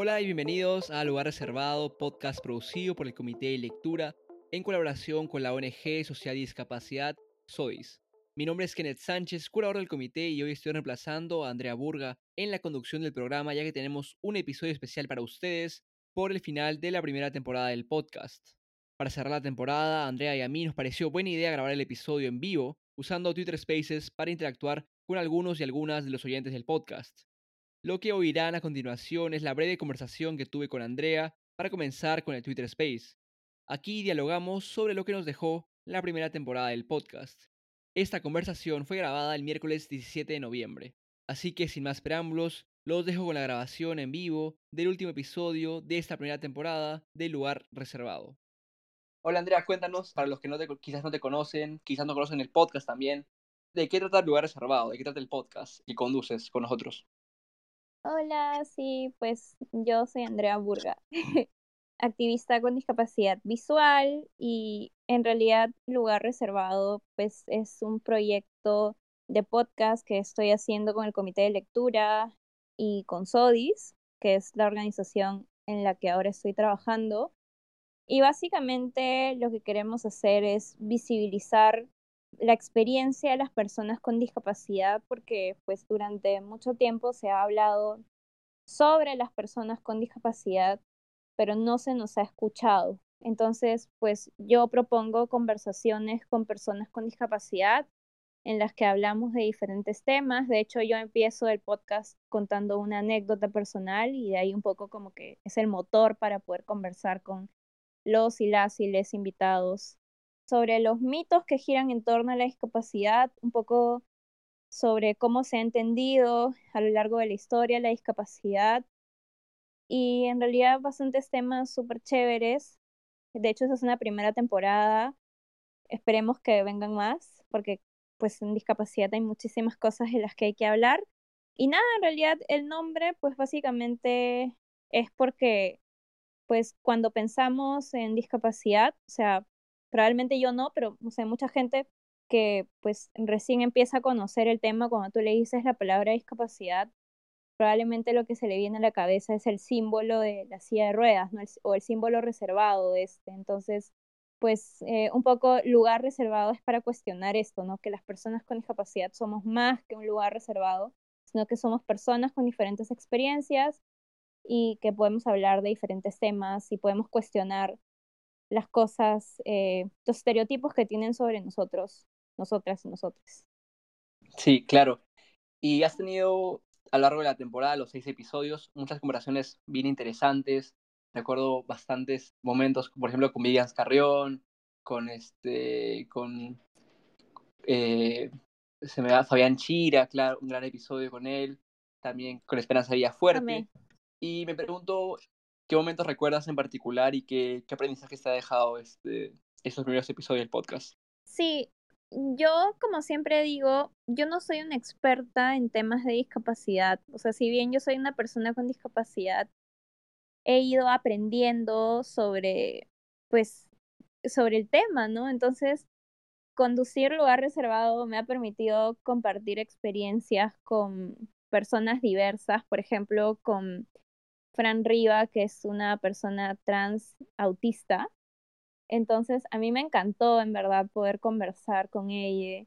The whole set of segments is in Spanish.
Hola y bienvenidos a Lugar Reservado, podcast producido por el Comité de Lectura en colaboración con la ONG Social y Discapacidad SODIS. Mi nombre es Kenneth Sánchez, curador del comité, y hoy estoy reemplazando a Andrea Burga en la conducción del programa, ya que tenemos un episodio especial para ustedes por el final de la primera temporada del podcast. Para cerrar la temporada, Andrea y a mí nos pareció buena idea grabar el episodio en vivo, usando Twitter Spaces para interactuar con algunos y algunas de los oyentes del podcast. Lo que oirán a continuación es la breve conversación que tuve con Andrea para comenzar con el Twitter Space. Aquí dialogamos sobre lo que nos dejó la primera temporada del podcast. Esta conversación fue grabada el miércoles 17 de noviembre, así que sin más preámbulos, los dejo con la grabación en vivo del último episodio de esta primera temporada de Lugar Reservado. Hola Andrea, cuéntanos, para los que no quizás no te conocen, quizás no conocen el podcast también, ¿de qué trata Lugar Reservado? ¿De qué trata el podcast que conduces con nosotros? Hola, sí, pues yo soy Andrea Burga, activista con discapacidad visual y en realidad Lugar Reservado pues es un proyecto de podcast que estoy haciendo con el Comité de Lectura y con SODIS, que es la organización en la que ahora estoy trabajando. Y básicamente lo que queremos hacer es visibilizar la experiencia de las personas con discapacidad, porque pues durante mucho tiempo se ha hablado sobre las personas con discapacidad, pero no se nos ha escuchado. Entonces, pues yo propongo conversaciones con personas con discapacidad en las que hablamos de diferentes temas. De hecho, yo empiezo el podcast contando una anécdota personal y de ahí un poco como que es el motor para poder conversar con los y las y les invitados sobre los mitos que giran en torno a la discapacidad, un poco sobre cómo se ha entendido a lo largo de la historia la discapacidad y en realidad bastantes temas súper chéveres. De hecho, esa es una primera temporada. Esperemos que vengan más porque pues en discapacidad hay muchísimas cosas en las que hay que hablar. Y nada, en realidad el nombre pues básicamente es porque pues cuando pensamos en discapacidad, o sea, probablemente yo no, pero o mucha gente que pues recién empieza a conocer el tema, cuando tú le dices la palabra discapacidad, probablemente lo que se le viene a la cabeza es el símbolo de la silla de ruedas, ¿no? o el símbolo reservado de este. Entonces, pues eh, un poco lugar reservado es para cuestionar esto, ¿no? Que las personas con discapacidad somos más que un lugar reservado, sino que somos personas con diferentes experiencias y que podemos hablar de diferentes temas y podemos cuestionar las cosas, eh, los estereotipos que tienen sobre nosotros, nosotras y nosotros. Sí, claro. Y has tenido a lo largo de la temporada, los seis episodios, muchas conversaciones bien interesantes. Recuerdo bastantes momentos, por ejemplo, con Vivian Carrión, con este, con eh, se me da Fabián Chira, claro, un gran episodio con él, también con Esperanza Villa Fuerte. Y me pregunto, ¿qué momentos recuerdas en particular y qué, qué aprendizaje te ha dejado este, estos primeros episodios del podcast? Sí, yo como siempre digo, yo no soy una experta en temas de discapacidad. O sea, si bien yo soy una persona con discapacidad, he ido aprendiendo sobre, pues, sobre el tema, ¿no? Entonces, conducir lugar reservado me ha permitido compartir experiencias con personas diversas, por ejemplo, con Fran Riva, que es una persona trans autista. Entonces, a mí me encantó, en verdad, poder conversar con ella.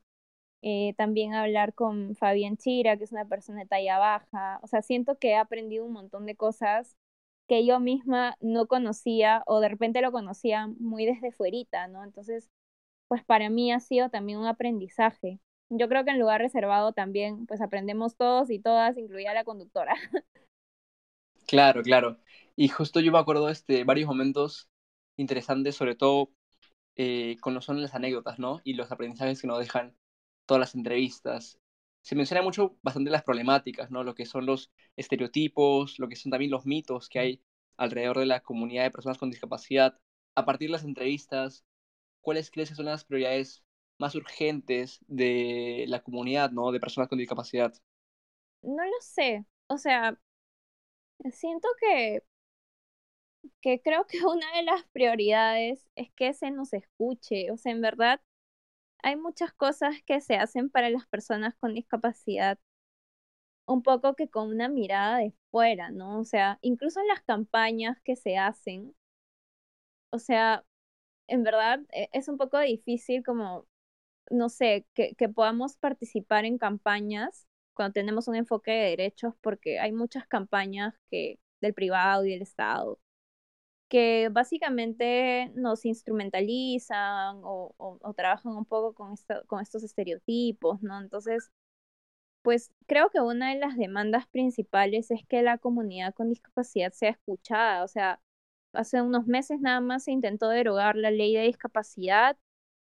Eh, también hablar con Fabián Chira, que es una persona de talla baja. O sea, siento que he aprendido un montón de cosas que yo misma no conocía o de repente lo conocía muy desde fuerita, ¿no? Entonces, pues para mí ha sido también un aprendizaje. Yo creo que en lugar reservado también, pues aprendemos todos y todas, incluida la conductora. Claro, claro. Y justo yo me acuerdo de este, varios momentos interesantes, sobre todo eh, con lo son las anécdotas, ¿no? Y los aprendizajes que nos dejan todas las entrevistas. Se menciona mucho bastante las problemáticas, ¿no? Lo que son los estereotipos, lo que son también los mitos que hay alrededor de la comunidad de personas con discapacidad. A partir de las entrevistas, ¿cuáles crees que son las prioridades más urgentes de la comunidad, ¿no? De personas con discapacidad. No lo sé. O sea, siento que, que creo que una de las prioridades es que se nos escuche. O sea, en verdad, hay muchas cosas que se hacen para las personas con discapacidad. un poco que con una mirada de fuera, ¿no? O sea, incluso en las campañas que se hacen, o sea, en verdad e, es un poco difícil como, no sé, que, que podamos participar en campañas cuando tenemos un enfoque de derechos, porque hay muchas campañas que del privado y del Estado que básicamente nos instrumentalizan o, o, trabajan un poco con, esto, con estos estereotipos, ¿no? Entonces, pues creo que una de las demandas principales es que la comunidad con discapacidad sea escuchada. O sea, hace unos meses nada más se intentó derogar la ley de discapacidad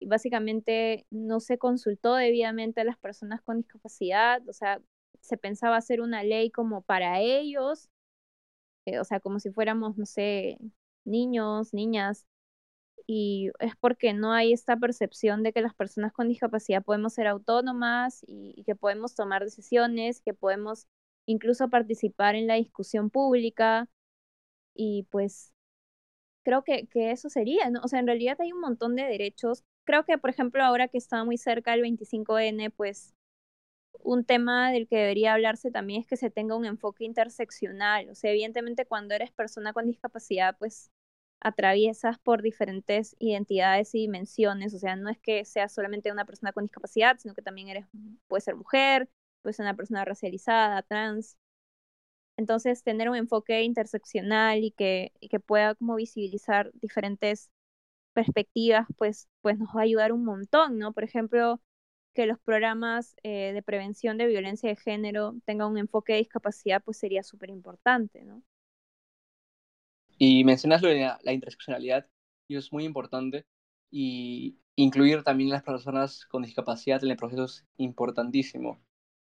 básicamente no se consultó debidamente a las personas con discapacidad. O sea, se pensaba hacer una ley como para ellos, eh, o sea, como si fuéramos, no sé, niños, niñas, y es porque no hay esta percepción de que las personas con discapacidad podemos ser autónomas y, que podemos tomar decisiones, que podemos incluso participar en la discusión pública y pues creo que, que eso sería, ¿no? O sea, en realidad hay un montón de derechos. Creo que, por ejemplo, ahora que está muy cerca el 25N, pues un tema del que debería hablarse también es que se tenga un enfoque interseccional. O sea, evidentemente cuando eres persona con discapacidad, pues atraviesas por diferentes identidades y dimensiones. O sea, no es que seas solamente una persona con discapacidad, sino que también eres, puedes ser mujer, puedes ser una persona racializada, trans. Entonces, tener un enfoque interseccional y que, y que pueda como visibilizar diferentes perspectivas, pues, pues nos va a ayudar un montón, ¿no? Por ejemplo, que los programas eh, de prevención de violencia de género tengan un enfoque de discapacidad, pues sería súper importante, ¿no? Y mencionas lo de la, interseccionalidad, y es muy importante, y incluir también a las personas con discapacidad en el proceso es importantísimo.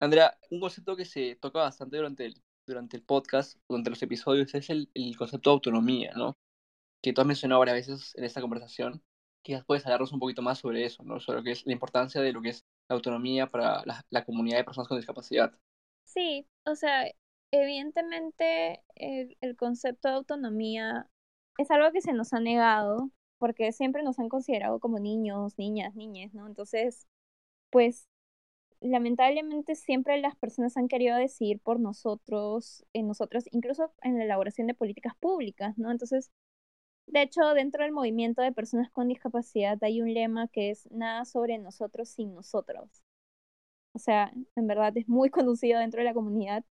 Andrea, un concepto que se toca bastante durante el, durante el podcast, durante los episodios, es el, el concepto de autonomía, ¿no? Que tú has mencionado varias veces en esta conversación, quizás puedes hablarnos un poquito más sobre eso, ¿no? Sobre lo que es la importancia de lo que es la autonomía para la, comunidad de personas con discapacidad. Sí, o sea, evidentemente el, el, concepto de autonomía es algo que se nos ha negado porque siempre nos han considerado como niños, niñas, niñas, ¿no? Entonces, pues lamentablemente siempre las personas han querido decidir por nosotros, en nosotros, incluso en la elaboración de políticas públicas, ¿no? Entonces, de hecho, dentro del movimiento de personas con discapacidad hay un lema que es nada sobre nosotros sin nosotros. O sea, en verdad es muy conocido dentro de la comunidad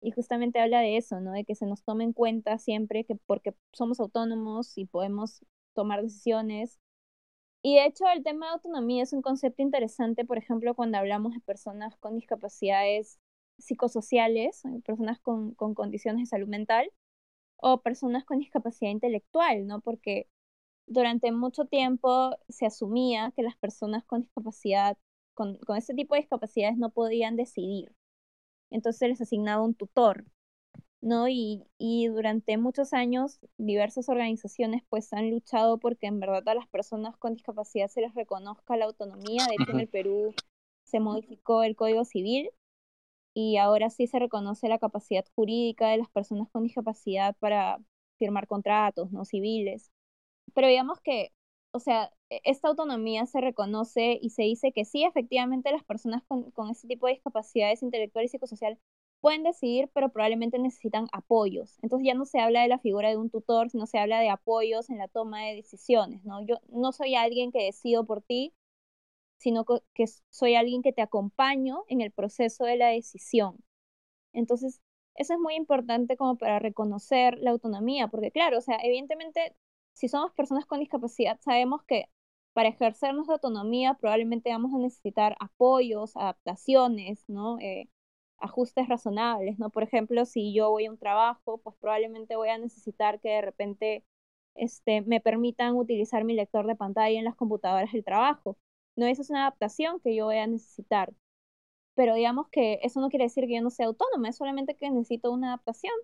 y justamente habla de eso, ¿no? De que se nos tome en cuenta siempre que porque somos autónomos y podemos tomar decisiones. Y de hecho, el tema de autonomía es un concepto interesante, por ejemplo, cuando hablamos de personas con discapacidades psicosociales, personas con, con condiciones de salud mental, o personas con discapacidad intelectual, ¿no? Porque durante mucho tiempo se asumía que las personas con discapacidad, con, con este tipo de discapacidades no podían decidir. Entonces se les asignaba un tutor, ¿no? Y, y durante muchos años diversas organizaciones pues han luchado porque en verdad a las personas con discapacidad se les reconozca la autonomía. De hecho, en el Perú se modificó el Código Civil y ahora sí se reconoce la capacidad jurídica de las personas con discapacidad para firmar contratos no civiles. Pero digamos que, o sea, e-, esta autonomía se reconoce y se dice que sí, efectivamente las personas con, con este tipo de discapacidades intelectual y psicosocial pueden decidir, pero probablemente necesitan apoyos. Entonces ya no se habla de la figura de un tutor, sino se habla de apoyos en la toma de decisiones, ¿no? Yo no soy alguien que decido por ti, sino que soy alguien que te acompaño en el proceso de la decisión. Entonces, eso es muy importante como para reconocer la autonomía, porque claro, o sea, evidentemente, si somos personas con discapacidad, sabemos que para ejercer nuestra autonomía probablemente vamos a necesitar apoyos, adaptaciones, ¿no? Eh, ajustes razonables, ¿no? Por ejemplo, si yo voy a un trabajo, pues probablemente voy a necesitar que de repente este, me permitan utilizar mi lector de pantalla en las computadoras del trabajo. No, eso es una adaptación que yo voy a necesitar. Pero digamos que eso no quiere decir que yo no sea autónoma, es solamente que necesito una adaptación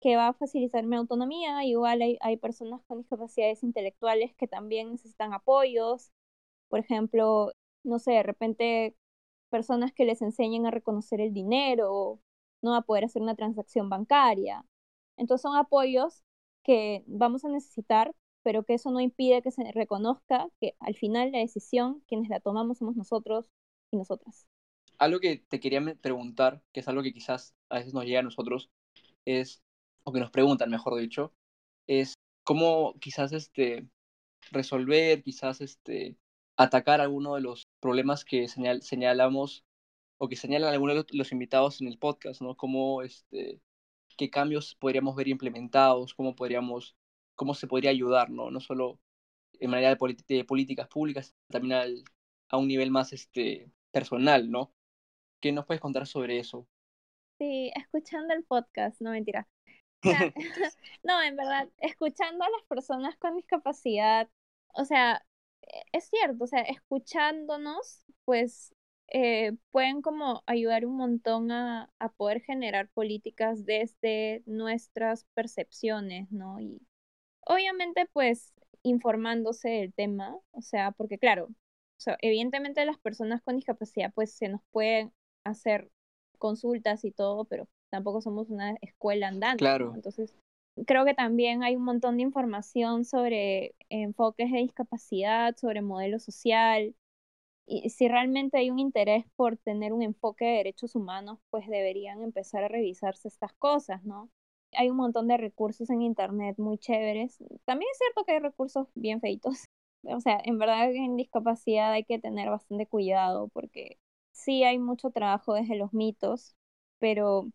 que va a facilitar mi autonomía. Igual hay, hay personas con discapacidades intelectuales que también necesitan apoyos. Por ejemplo, no sé, de repente personas que les enseñen a reconocer el dinero, no a poder hacer una transacción bancaria. Entonces son apoyos que vamos a necesitar pero que eso no impide que se reconozca que al final la decisión, quienes la tomamos somos nosotros y nosotras. Algo que te quería preguntar, que es algo que quizás a veces nos llega a nosotros, es, o que nos preguntan, mejor dicho, es cómo quizás este, resolver, quizás este, atacar alguno de los problemas que señalamos o que señalan algunos de los invitados en el podcast, ¿no? Cómo, este, qué cambios podríamos ver implementados, cómo podríamos, cómo se podría ayudar, ¿no? No solo en manera de, políticas públicas, también a un nivel más este, personal, ¿no? ¿Qué nos puedes contar sobre eso? Sí, escuchando el podcast, no mentira. no, en verdad, escuchando a las personas con discapacidad, o sea, e, es cierto, o sea, escuchándonos, pues eh, pueden como ayudar un montón a, a, poder generar políticas desde nuestras percepciones, ¿no? Y obviamente, pues, informándose del tema, o sea, porque claro, o sea, evidentemente las personas con discapacidad, pues, se nos pueden hacer consultas y todo, pero tampoco somos una escuela andante. Claro. Entonces, creo que también hay un montón de información sobre enfoques de discapacidad, sobre modelo social. Y si realmente hay un interés por tener un enfoque de derechos humanos, pues deberían empezar a revisarse estas cosas, ¿no? Hay un montón de recursos en Internet muy chéveres. También es cierto que hay recursos bien feitos. O sea, en verdad en discapacidad hay que tener bastante cuidado porque sí hay mucho trabajo desde los mitos, pero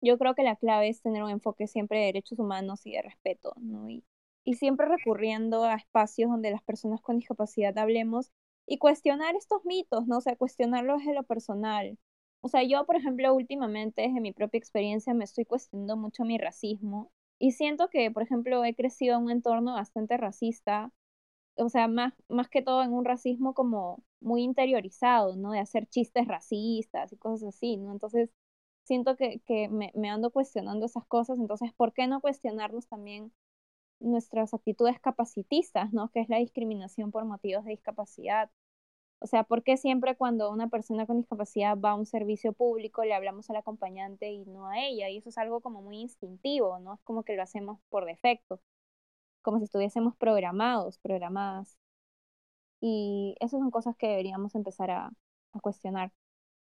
yo creo que la clave es tener un enfoque siempre de derechos humanos y de respeto, ¿no? Y, y siempre recurriendo a espacios donde las personas con discapacidad hablemos y cuestionar estos mitos, ¿no? O sea, cuestionarlos desde lo personal. O sea, yo, por ejemplo, últimamente, desde mi propia experiencia, me estoy cuestionando mucho mi racismo y siento que, por ejemplo, he crecido en un entorno bastante racista, o sea, más, más que todo en un racismo como muy interiorizado, ¿no? De hacer chistes racistas y cosas así, ¿no? Entonces, siento que, que me, me ando cuestionando esas cosas, entonces, ¿por qué no cuestionarnos también nuestras actitudes capacitistas, ¿no? Que es la discriminación por motivos de discapacidad. O sea, ¿por qué siempre cuando una persona con discapacidad va a un servicio público le hablamos al acompañante y no a ella? Y eso es algo como muy instintivo, ¿no? Es como que lo hacemos por defecto, como si estuviésemos programados, programadas. Y esas son cosas que deberíamos empezar a, a cuestionar.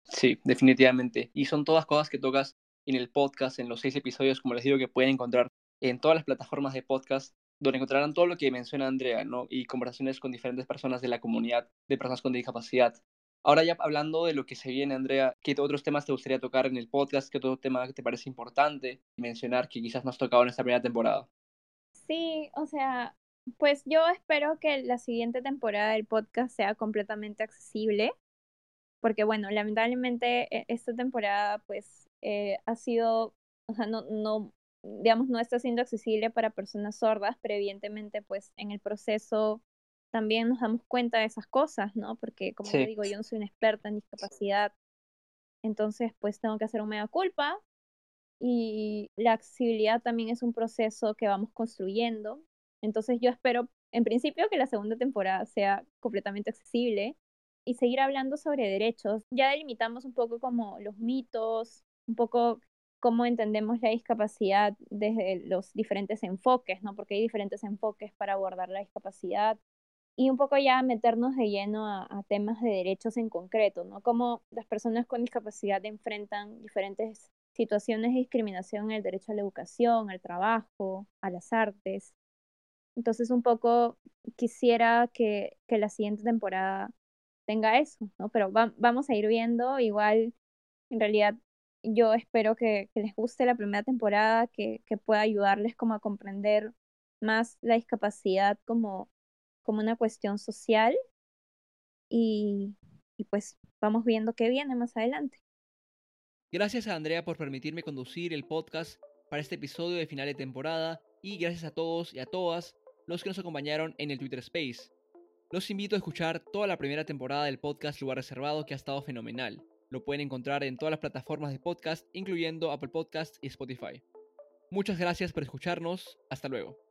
Sí, definitivamente. Y son todas cosas que tocas en el podcast, en los seis episodios, como les digo, que pueden encontrar en todas las plataformas de podcast, donde encontrarán todo lo que menciona Andrea, ¿no? Y conversaciones con diferentes personas de la comunidad de personas con discapacidad. Ahora ya hablando de lo que se viene, Andrea, ¿qué otros temas te gustaría tocar en el podcast? ¿Qué otro tema te parece importante mencionar que quizás no has tocado en esta primera temporada? Sí, o sea, pues yo espero que la siguiente temporada del podcast sea completamente accesible, porque bueno, lamentablemente e, esta temporada pues eh, ha sido, o sea, no, no, digamos, no está siendo accesible para personas sordas, pero evidentemente pues en el proceso también nos damos cuenta de esas cosas, ¿no? Porque como digo, yo no soy una experta en discapacidad, entonces pues tengo que hacer un mega culpa y la accesibilidad también es un proceso que vamos construyendo. Entonces yo espero en principio que la segunda temporada sea completamente accesible y seguir hablando sobre derechos. Ya delimitamos un poco como los mitos, un poco cómo entendemos la discapacidad desde los diferentes enfoques, ¿no? Porque hay diferentes enfoques para abordar la discapacidad y un poco ya meternos de lleno a, temas de derechos en concreto, ¿no? Cómo las personas con discapacidad enfrentan diferentes situaciones de discriminación en el derecho a la educación, al trabajo, a las artes. Entonces, un poco quisiera que, que la siguiente temporada tenga eso, ¿no? Pero vamos a ir viendo, igual, en realidad, yo espero que, les guste la primera temporada, que, pueda ayudarles como a comprender más la discapacidad como, como una cuestión social y, y pues vamos viendo qué viene más adelante. Gracias a Andrea por permitirme conducir el podcast para este episodio de final de temporada y gracias a todos y a todas los que nos acompañaron en el Twitter Space. Los invito a escuchar toda la primera temporada del podcast Lugar Reservado que ha estado fenomenal. Lo pueden encontrar en todas las plataformas de podcast, incluyendo Apple Podcast y Spotify. Muchas gracias por escucharnos. Hasta luego.